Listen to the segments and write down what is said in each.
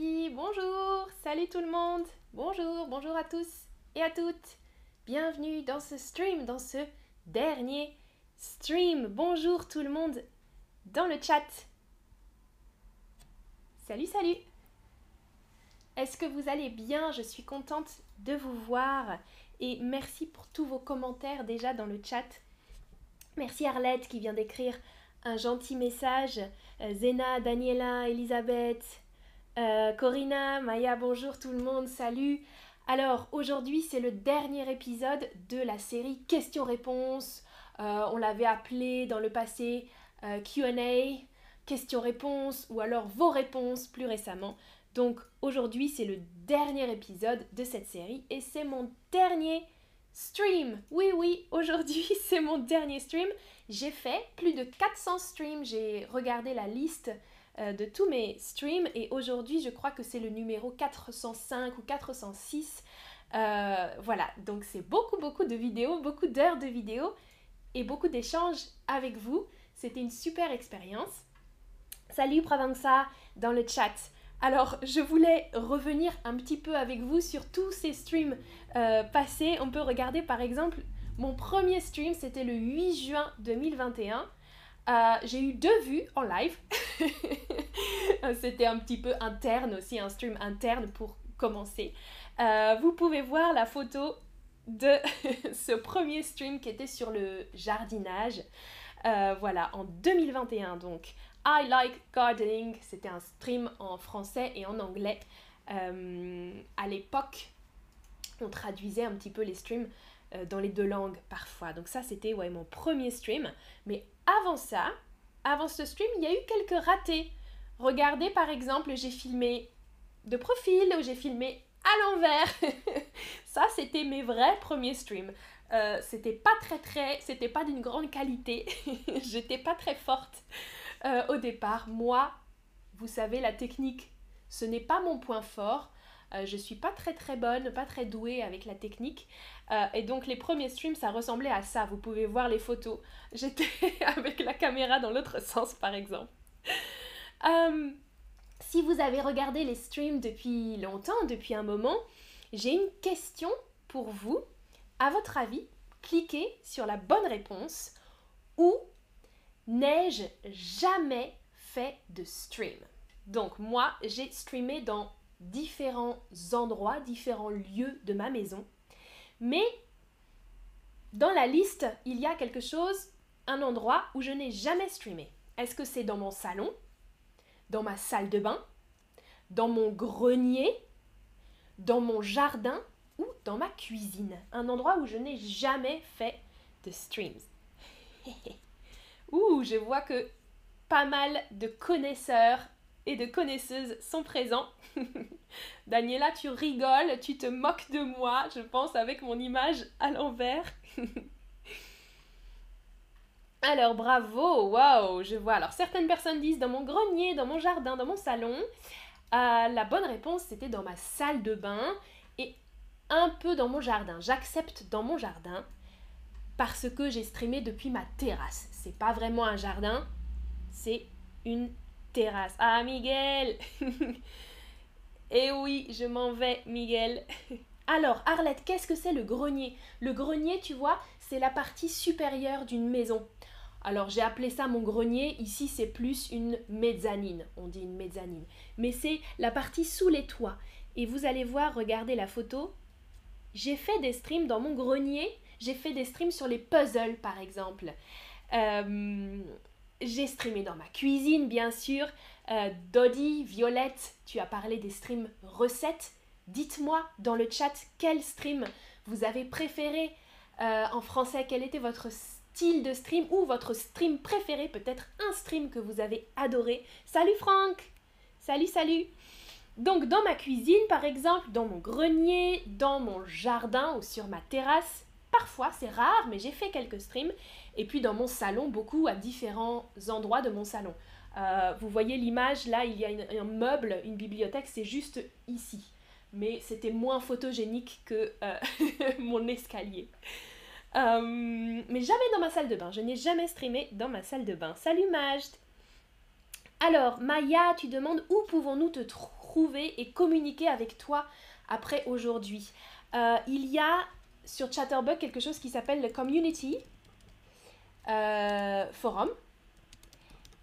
Bonjour, salut tout le monde. Bonjour, bonjour à tous et à toutes. Bienvenue dans ce stream, dans ce dernier stream. Bonjour tout le monde dans le chat. Salut, salut. Est-ce que vous allez bien? Je suis contente de vous voir et merci pour tous vos commentaires déjà dans le chat. Merci Arlette qui vient d'écrire un gentil message. Euh, Zena, Daniela, Elisabeth, euh, Corinna, Maya, bonjour tout le monde, salut. Alors aujourd'hui c'est le dernier épisode de la série questions-réponses. Euh, on l'avait appelé dans le passé QA, questions-réponses ou alors vos réponses plus récemment. Donc aujourd'hui c'est le dernier épisode de cette série et c'est mon dernier stream. Oui oui, aujourd'hui c'est mon dernier stream. J'ai fait plus de 400 streams, j'ai regardé la liste euh, de tous mes streams et aujourd'hui je crois que c'est le numéro 405 ou 406. Euh, voilà, donc c'est beaucoup beaucoup de vidéos, beaucoup d'heures de vidéos et beaucoup d'échanges avec vous. C'était une super expérience. Salut Pravansa dans le chat. Alors, je voulais revenir un petit peu avec vous sur tous ces streams euh, passés. On peut regarder par exemple mon premier stream, c'était le 8 juin 2021. Euh, j'ai eu deux vues en live. C'était un petit peu interne aussi, un stream interne pour commencer. Euh, vous pouvez voir la photo de ce premier stream qui était sur le jardinage. Euh, voilà, en 2021 donc. I like gardening, c'était un stream en français et en anglais. à l'époque, on traduisait un petit peu les streams dans les deux langues parfois. Donc ça, c'était ouais, mon premier stream. Mais avant ça, avant ce stream, il y a eu quelques ratés. Regardez par exemple, j'ai filmé de profil ou j'ai filmé à l'envers. ça, c'était mes vrais premiers streams. Euh, c'était pas très très, c'était pas d'une grande qualité. J'étais pas très forte euh, au départ. Moi, vous savez, la technique, ce n'est pas mon point fort. Euh, je suis pas très très bonne, pas très douée avec la technique. Euh, et donc les premiers streams, ça ressemblait à ça. Vous pouvez voir les photos. J'étais avec la caméra dans l'autre sens, par exemple. Euh, si vous avez regardé les streams depuis longtemps, depuis un moment, j'ai une question pour vous. À votre avis, cliquez sur la bonne réponse ou n'ai-je jamais fait de stream? Donc moi, j'ai streamé dans différents endroits, différents lieux de ma maison. Mais dans la liste, il y a quelque chose, un endroit où je n'ai jamais streamé. Est-ce que c'est dans mon salon Dans ma salle de bain Dans mon grenier Dans mon jardin Ou dans ma cuisine? Un endroit où je n'ai jamais fait de streams. Ouh, je vois que pas mal de connaisseurs et de connaisseuses sont présents. Daniela, tu rigoles, tu te moques de moi, je pense, avec mon image à l'envers. Alors, bravo, waouh, je vois. Alors, certaines personnes disent dans mon grenier, dans mon jardin, dans mon salon. Euh, la bonne réponse, c'était dans ma salle de bain et un peu dans mon jardin. J'accepte dans mon jardin parce que j'ai streamé depuis ma terrasse. C'est pas vraiment un jardin, c'est une terrasse. Ah, Miguel Eh oui, je m'en vais, Miguel. Alors, Arlette, qu'est-ce que c'est le grenier? Le grenier, tu vois, c'est la partie supérieure d'une maison. Alors, j'ai appelé ça mon grenier. Ici, c'est plus une mezzanine. On dit une mezzanine. Mais c'est la partie sous les toits. Et vous allez voir, regardez la photo. J'ai fait des streams dans mon grenier. J'ai fait des streams sur les puzzles, par exemple. Euh, j'ai streamé dans ma cuisine, bien sûr. Euh, Dodi, Violette, tu as parlé des streams recettes. Dites-moi dans le chat quel stream vous avez préféré euh, en français, quel était votre style de stream ou votre stream préféré, peut-être un stream que vous avez adoré. Salut Franck Salut, salut Donc dans ma cuisine par exemple, dans mon grenier, dans mon jardin ou sur ma terrasse, parfois, c'est rare, mais j'ai fait quelques streams. Et puis dans mon salon, beaucoup à différents endroits de mon salon. Euh, vous voyez l'image, là, il y a un meuble, une bibliothèque, c'est juste ici. Mais c'était moins photogénique que euh, mon escalier. Euh, mais jamais dans ma salle de bain. Je n'ai jamais streamé dans ma salle de bain. Salut Majd Alors, Maya, tu demandes où pouvons-nous te trouver et communiquer avec toi après aujourd'hui? Il y a sur Chatterbug quelque chose qui s'appelle le Community euh, Forum.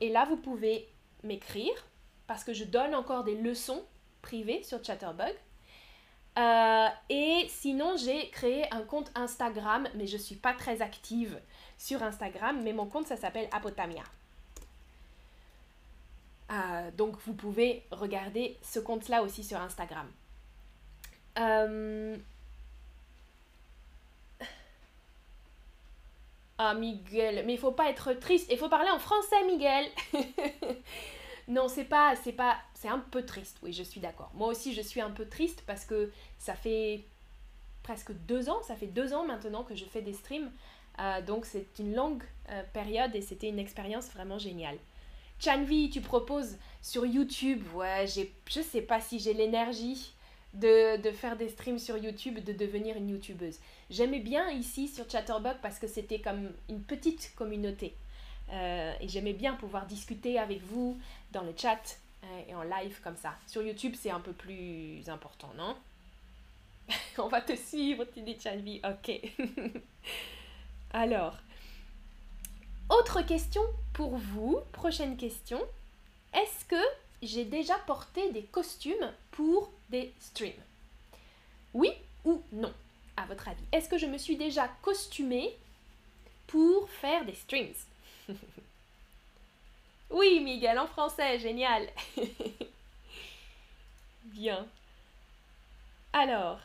Et là, vous pouvez m'écrire parce que je donne encore des leçons privées sur Chatterbug. Euh, et sinon, j'ai créé un compte Instagram, mais je ne suis pas très active sur Instagram, mais mon compte, ça s'appelle Apotamia. Euh, donc, vous pouvez regarder ce compte-là aussi sur Instagram. Ah, Miguel, mais il faut pas être triste. Il faut parler en français, Miguel. non, c'est pas, c'est pas, c'est un peu triste. Oui, je suis d'accord. Moi aussi, je suis un peu triste parce que ça fait presque deux ans, ça fait deux ans maintenant que je fais des streams. Euh, donc c'est une longue euh, période et c'était une expérience vraiment géniale. Chanvi, tu proposes sur YouTube. Ouais, j'ai, je sais pas si j'ai l'énergie de, de, faire des streams sur YouTube, de devenir une YouTubeuse. J'aimais bien ici sur Chatterbug parce que c'était comme une petite communauté. Euh, et j'aimais bien pouvoir discuter avec vous dans le chat et en live comme ça. Sur YouTube, c'est un peu plus important, non? On va te suivre, dis Chanvi. Ok. Alors, autre question pour vous, prochaine question. Est-ce que j'ai déjà porté des costumes pour des streams Oui ou non, à votre avis? Est-ce que je me suis déjà costumée pour faire des streams? Oui, Miguel, en français, génial. Bien. Alors,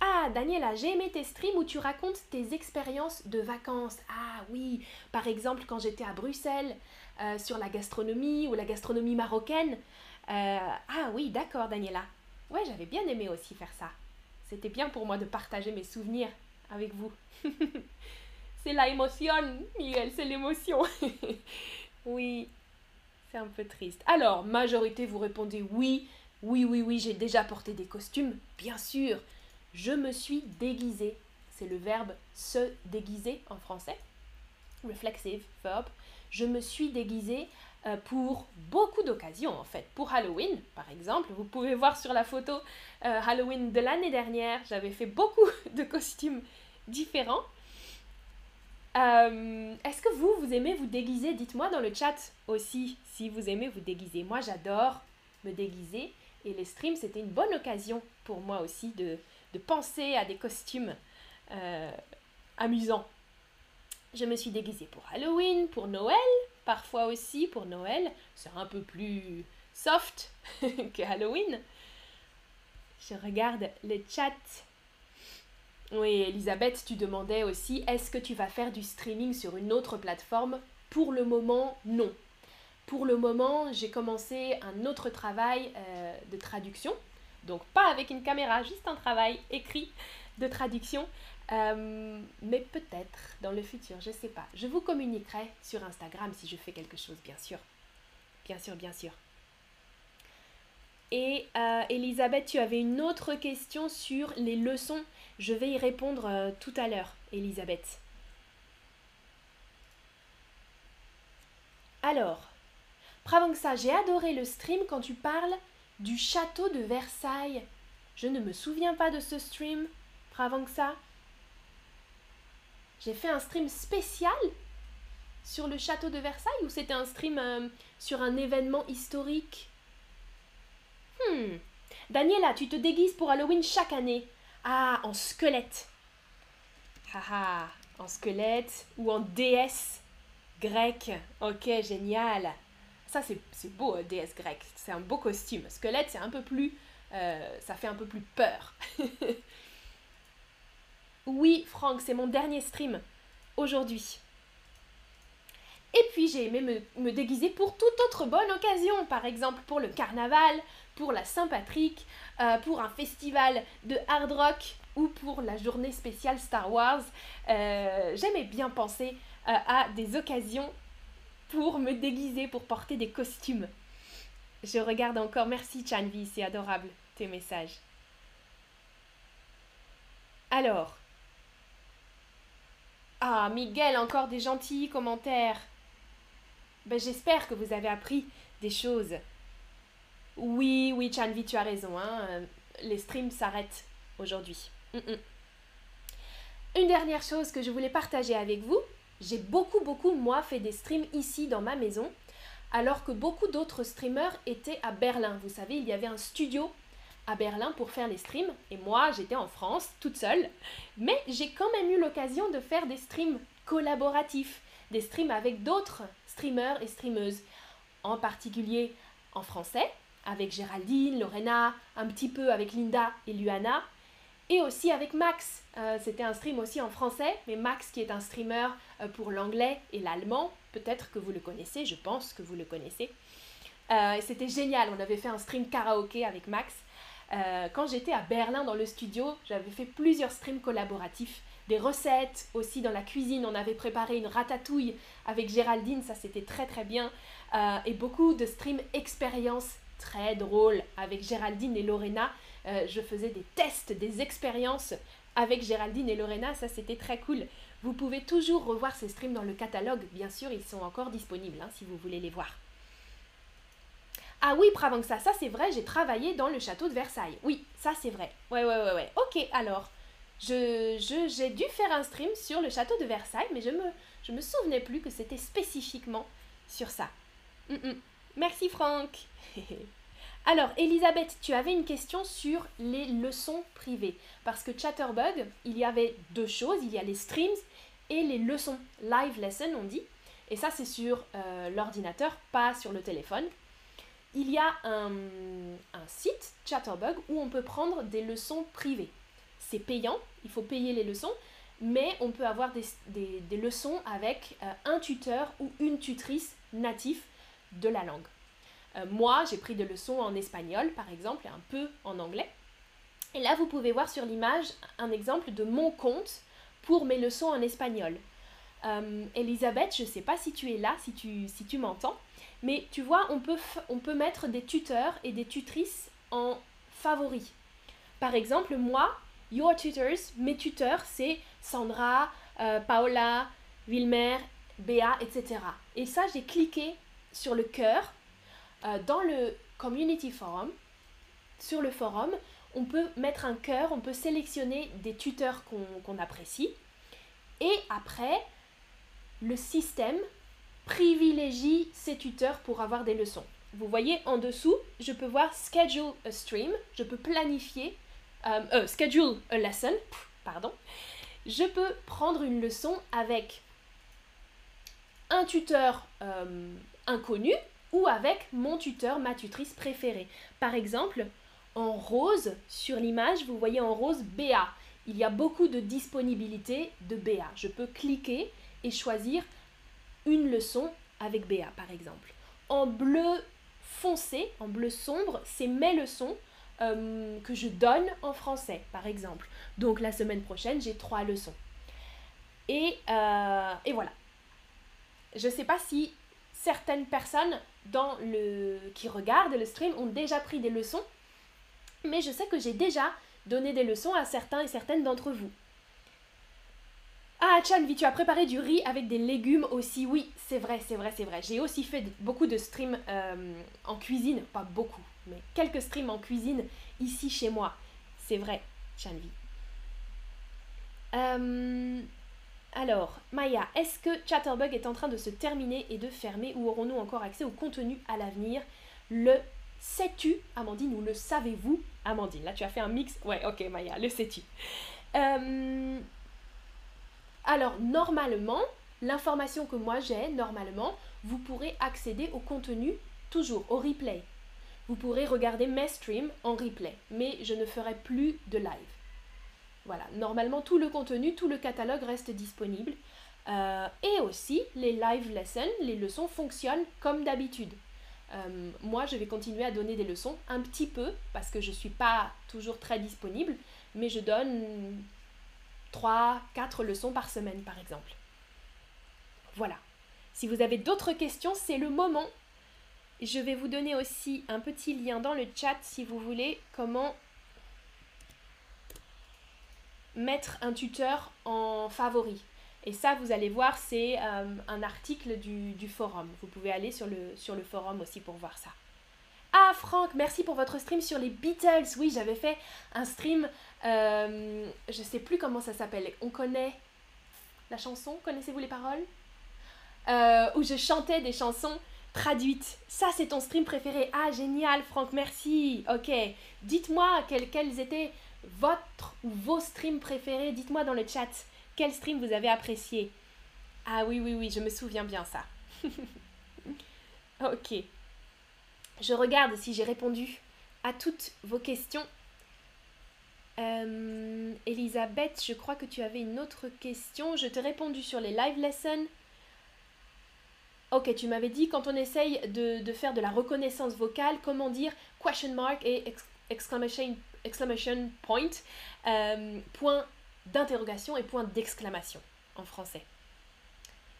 ah, Daniela, j'ai aimé tes streams où tu racontes tes expériences de vacances. Ah oui, par exemple quand j'étais à Bruxelles euh, sur la gastronomie ou la gastronomie marocaine. Euh, ah oui, d'accord, Daniela. Ouais, j'avais bien aimé aussi faire ça. C'était bien pour moi de partager mes souvenirs avec vous. c'est la émotion, Miguel, c'est l'émotion. oui, c'est un peu triste. Alors, majorité, vous répondez oui, oui, oui, oui, j'ai déjà porté des costumes, bien sûr. Je me suis déguisée. C'est le verbe se déguiser en français. Reflexive verb. Je me suis déguisée euh, pour beaucoup d'occasions en fait. Pour Halloween, par exemple, vous pouvez voir sur la photo euh, Halloween de l'année dernière, j'avais fait beaucoup de costumes différents. Euh, est-ce que vous, vous aimez vous déguiser? Dites-moi dans le chat aussi si vous aimez vous déguiser. Moi, j'adore me déguiser et les streams, c'était une bonne occasion pour moi aussi de, penser à des costumes amusants. Je me suis déguisée pour Halloween, pour Noël, parfois aussi pour Noël. C'est un peu plus soft que Halloween. Je regarde le chat. Oui, Elisabeth, tu demandais aussi, est-ce que tu vas faire du streaming sur une autre plateforme? Pour le moment, non. Pour le moment, j'ai commencé un autre travail euh, de traduction donc pas avec une caméra, juste un travail écrit de traduction. Euh, mais peut-être dans le futur, je ne sais pas. Je vous communiquerai sur Instagram si je fais quelque chose, bien sûr. Bien sûr, bien sûr. Et euh, Elisabeth, tu avais une autre question sur les leçons. Je vais y répondre euh, tout à l'heure, Elisabeth. Alors, ça, j'ai adoré le stream quand tu parles du château de Versailles. Je ne me souviens pas de ce stream, ça. J'ai fait un stream spécial sur le château de Versailles ou c'était un stream euh, sur un événement historique? Hmm. Daniela, tu te déguises pour Halloween chaque année. Ah, en squelette. Haha, en squelette ou en déesse grecque. Ok, génial. Ça, c'est beau, euh, déesse grecque. C'est un beau costume. Squelette, c'est un peu plus... Euh, ça fait un peu plus peur. oui, Franck, c'est mon dernier stream aujourd'hui. Et puis j'ai aimé me, déguiser pour toute autre bonne occasion, par exemple pour le carnaval, pour la Saint-Patrick, euh, pour un festival de hard rock ou pour la journée spéciale Star Wars. J'aimais bien penser à des occasions pour me déguiser, pour porter des costumes. Je regarde encore. Merci Chanvi, c'est adorable tes messages. Alors. Ah, Miguel, encore des gentils commentaires. Ben, J'espère que vous avez appris des choses. Oui, oui, Chanvi, tu as raison. Hein. Les streams s'arrêtent aujourd'hui. Une dernière chose que je voulais partager avec vous. J'ai beaucoup, beaucoup, moi, fait des streams ici dans ma maison, alors que beaucoup d'autres streamers étaient à Berlin. Vous savez, il y avait un studio à Berlin pour faire les streams, et moi, j'étais en France, toute seule. Mais j'ai quand même eu l'occasion de faire des streams collaboratifs, des streams avec d'autres streamers et streameuses, en particulier en français, avec Géraldine, Lorena, un petit peu avec Linda et Luana, et aussi avec Max. Euh, c'était un stream aussi en français, mais Max qui est un streamer euh, pour l'anglais et l'allemand, peut-être que vous le connaissez, je pense que vous le connaissez. Euh, c'était génial, on avait fait un stream karaoké avec Max. quand j'étais à Berlin dans le studio, j'avais fait plusieurs streams collaboratifs, des recettes aussi dans la cuisine. On avait préparé une ratatouille avec Géraldine, ça c'était très très bien. et beaucoup de streams expériences très drôle avec Géraldine et Lorena. Euh, je faisais des tests, des expériences avec Géraldine et Lorena, ça c'était très cool. Vous pouvez toujours revoir ces streams dans le catalogue, bien sûr, ils sont encore disponibles hein, si vous voulez les voir. Ah oui, ça, ça c'est vrai, j'ai travaillé dans le château de Versailles. Oui, ça c'est vrai. Ouais, ouais, ouais, ouais. Ok, alors, j'ai je, dû faire un stream sur le château de Versailles, mais je me, me souvenais plus que c'était spécifiquement sur ça. Mm, mm. Merci Franck. Alors, Elisabeth, tu avais une question sur les leçons privées. Parce que Chatterbug, il y avait deux choses. Il y a les streams et les leçons. Live lesson, on dit. Et ça, c'est sur euh, l'ordinateur, pas sur le téléphone. Il y a un, site, Chatterbug, où on peut prendre des leçons privées. C'est payant, il faut payer les leçons, mais on peut avoir des, leçons avec euh, un tuteur ou une tutrice natif de la langue. Euh, moi, j'ai pris des leçons en espagnol, par exemple, et un peu en anglais. Et là, vous pouvez voir sur l'image un exemple de mon compte pour mes leçons en espagnol. Euh, Elisabeth, je ne sais pas si tu es là, si tu, si tu m'entends, mais tu vois, on peut, on peut mettre des tuteurs et des tutrices en favoris. Par exemple, moi, Your Tutors, mes tuteurs, c'est Sandra, euh, Paola, Wilmer, Béa, etc. Et ça, j'ai cliqué sur le cœur euh, dans le Community Forum. Sur le forum, on peut mettre un cœur, on peut sélectionner des tuteurs qu'on apprécie. Et après, le système privilégie ces tuteurs pour avoir des leçons. Vous voyez en dessous, je peux voir schedule a stream, je peux planifier, euh, euh schedule a lesson, pardon. Je peux prendre une leçon avec un tuteur inconnu ou avec mon tuteur, ma tutrice préférée. Par exemple, en rose, sur l'image, vous voyez en rose BA. Il y a beaucoup de disponibilité de BA. Je peux cliquer et choisir une leçon avec BA, par exemple. En bleu foncé, en bleu sombre, c'est mes leçons euh, que je donne en français, par exemple. Donc la semaine prochaine, j'ai trois leçons. Et, euh, et voilà. Je ne sais pas si certaines personnes dans le, qui regardent le stream ont déjà pris des leçons, mais je sais que j'ai déjà donné des leçons à certains et certaines d'entre vous. Ah, Chanvi, tu as préparé du riz avec des légumes aussi? Oui, c'est vrai, c'est vrai, c'est vrai. J'ai aussi fait beaucoup de streams euh, en cuisine. Pas beaucoup, mais quelques streams en cuisine ici chez moi. C'est vrai, Chanvi. Euh, alors, Maya, est-ce que Chatterbug est en train de se terminer et de fermer ou aurons-nous encore accès au contenu à l'avenir? Le sais-tu, Amandine, ou le savez-vous, Amandine Là, tu as fait un mix. Ouais, ok, Maya, le sais-tu? Euh, alors, normalement, l'information que moi j'ai, normalement, vous pourrez accéder au contenu toujours, au replay. Vous pourrez regarder mes streams en replay, mais je ne ferai plus de live. Voilà, normalement tout le contenu, tout le catalogue reste disponible. Euh, et aussi, les live lessons, les leçons fonctionnent comme d'habitude. Euh, moi, je vais continuer à donner des leçons un petit peu parce que je ne suis pas toujours très disponible, mais je donne 3, 4 leçons par semaine par exemple. Voilà. Si vous avez d'autres questions, c'est le moment. Je vais vous donner aussi un petit lien dans le chat si vous voulez comment mettre un tuteur en favori. Et ça, vous allez voir, c'est euh, un article du, forum. Vous pouvez aller sur le, sur le forum aussi pour voir ça. Ah, Franck, merci pour votre stream sur les Beatles. Oui, j'avais fait un stream, euh, je sais plus comment ça s'appelle. On connaît la chanson Connaissez-vous les paroles? Euh, Où je chantais des chansons traduites. Ça, c'est ton stream préféré. Ah, génial, Franck, merci. Ok. Dites-moi quels, quels étaient votre ou vos streams préférés. Dites-moi dans le chat quel stream vous avez apprécié. Ah oui, oui, oui, je me souviens bien ça. ok. Je regarde si j'ai répondu à toutes vos questions. Euh, Elisabeth, je crois que tu avais une autre question. Je t'ai répondu sur les live lessons. Ok, tu m'avais dit quand on essaye de, faire de la reconnaissance vocale, comment dire question mark et exclamation, exclamation point, euh, point d'interrogation et point d'exclamation en français.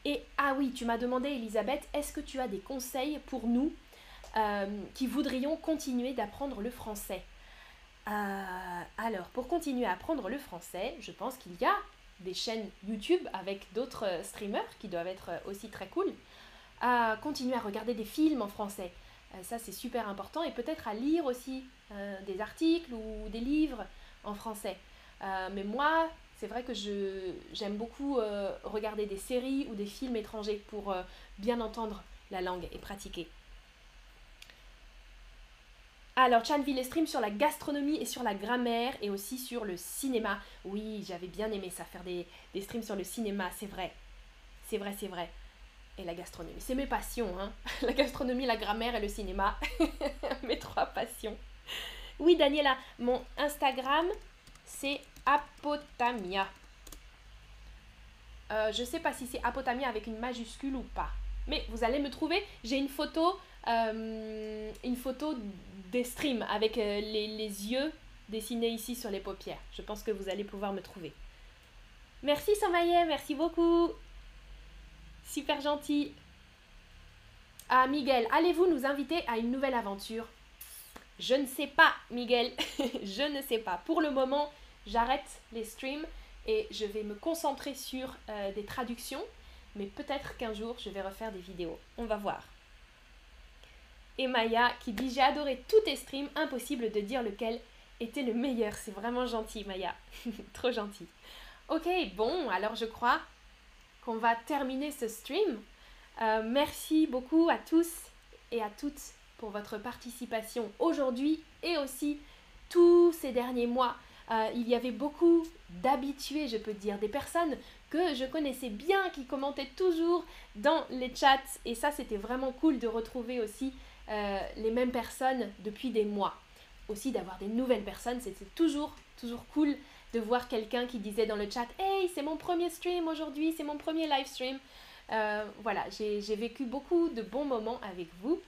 Et ah oui, tu m'as demandé, Elisabeth, est-ce que tu as des conseils pour nous euh, qui voudrions continuer d'apprendre le français? Euh, Alors, pour continuer à apprendre le français, je pense qu'il y a des chaînes YouTube avec d'autres streamers qui doivent être aussi très cool. À continuer à regarder des films en français. Euh, ça, c'est super important. Et peut-être à lire aussi des articles ou des livres en français. mais moi, c'est vrai que j'aime beaucoup regarder des séries ou des films étrangers pour bien entendre la langue et pratiquer. Alors, Chan vit les streams sur la gastronomie et sur la grammaire et aussi sur le cinéma. Oui, j'avais bien aimé ça, faire des, streams sur le cinéma, c'est vrai. C'est vrai, c'est vrai. Et la gastronomie, c'est mes passions, hein. La gastronomie, la grammaire et le cinéma. mes trois passions. Oui, Daniela, mon Instagram, c'est Apotamia. Euh, je sais pas si c'est Apotamia avec une majuscule ou pas. Mais vous allez me trouver. J'ai une photo, euh, une photo des streams avec euh, les, yeux dessinés ici sur les paupières. Je pense que vous allez pouvoir me trouver. Merci Samaye, merci beaucoup. Super gentil. Ah Miguel, allez-vous nous inviter à une nouvelle aventure? Je ne sais pas, Miguel. je ne sais pas. Pour le moment, j'arrête les streams et je vais me concentrer sur euh, des traductions. Mais peut-être qu'un jour, je vais refaire des vidéos. On va voir et Maya qui dit J'ai adoré tous tes streams, impossible de dire lequel était le meilleur. C'est vraiment gentil, Maya. Trop gentil. Ok, bon, alors je crois qu'on va terminer ce stream. Euh, merci beaucoup à tous et à toutes pour votre participation aujourd'hui et aussi tous ces derniers mois. Euh, il y avait beaucoup d'habitués, je peux dire, des personnes que je connaissais bien, qui commentaient toujours dans les chats. Et ça, c'était vraiment cool de retrouver aussi euh, les mêmes personnes depuis des mois. Aussi d'avoir des nouvelles personnes, c'était toujours, toujours cool de voir quelqu'un qui disait dans le chat Hey, c'est mon premier stream aujourd'hui, c'est mon premier live stream. Euh, voilà, j'ai vécu beaucoup de bons moments avec vous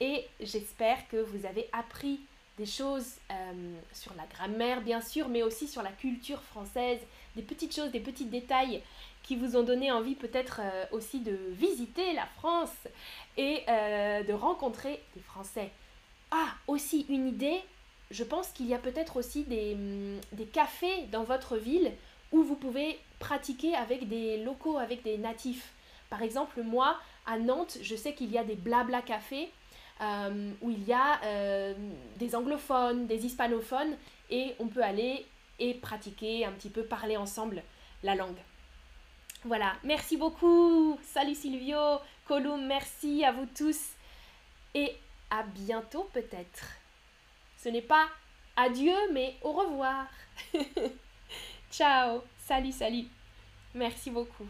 et j'espère que vous avez appris des choses euh, sur la grammaire bien sûr, mais aussi sur la culture française, des petites choses, des petits détails qui vous ont donné envie peut-être aussi de visiter la France et euh, de rencontrer des Français. Ah, aussi une idée, je pense qu'il y a peut-être aussi des, hum, des, cafés dans votre ville où vous pouvez pratiquer avec des locaux, avec des natifs. Par exemple, moi, à Nantes, je sais qu'il y a des blabla cafés euh, où il y a euh, des anglophones, des hispanophones, et on peut aller et pratiquer un petit peu, parler ensemble la langue. Voilà, merci beaucoup. Salut Silvio, Colum, merci à vous tous. Et à bientôt peut-être. Ce n'est pas adieu, mais au revoir. Ciao, salut, salut. Merci beaucoup.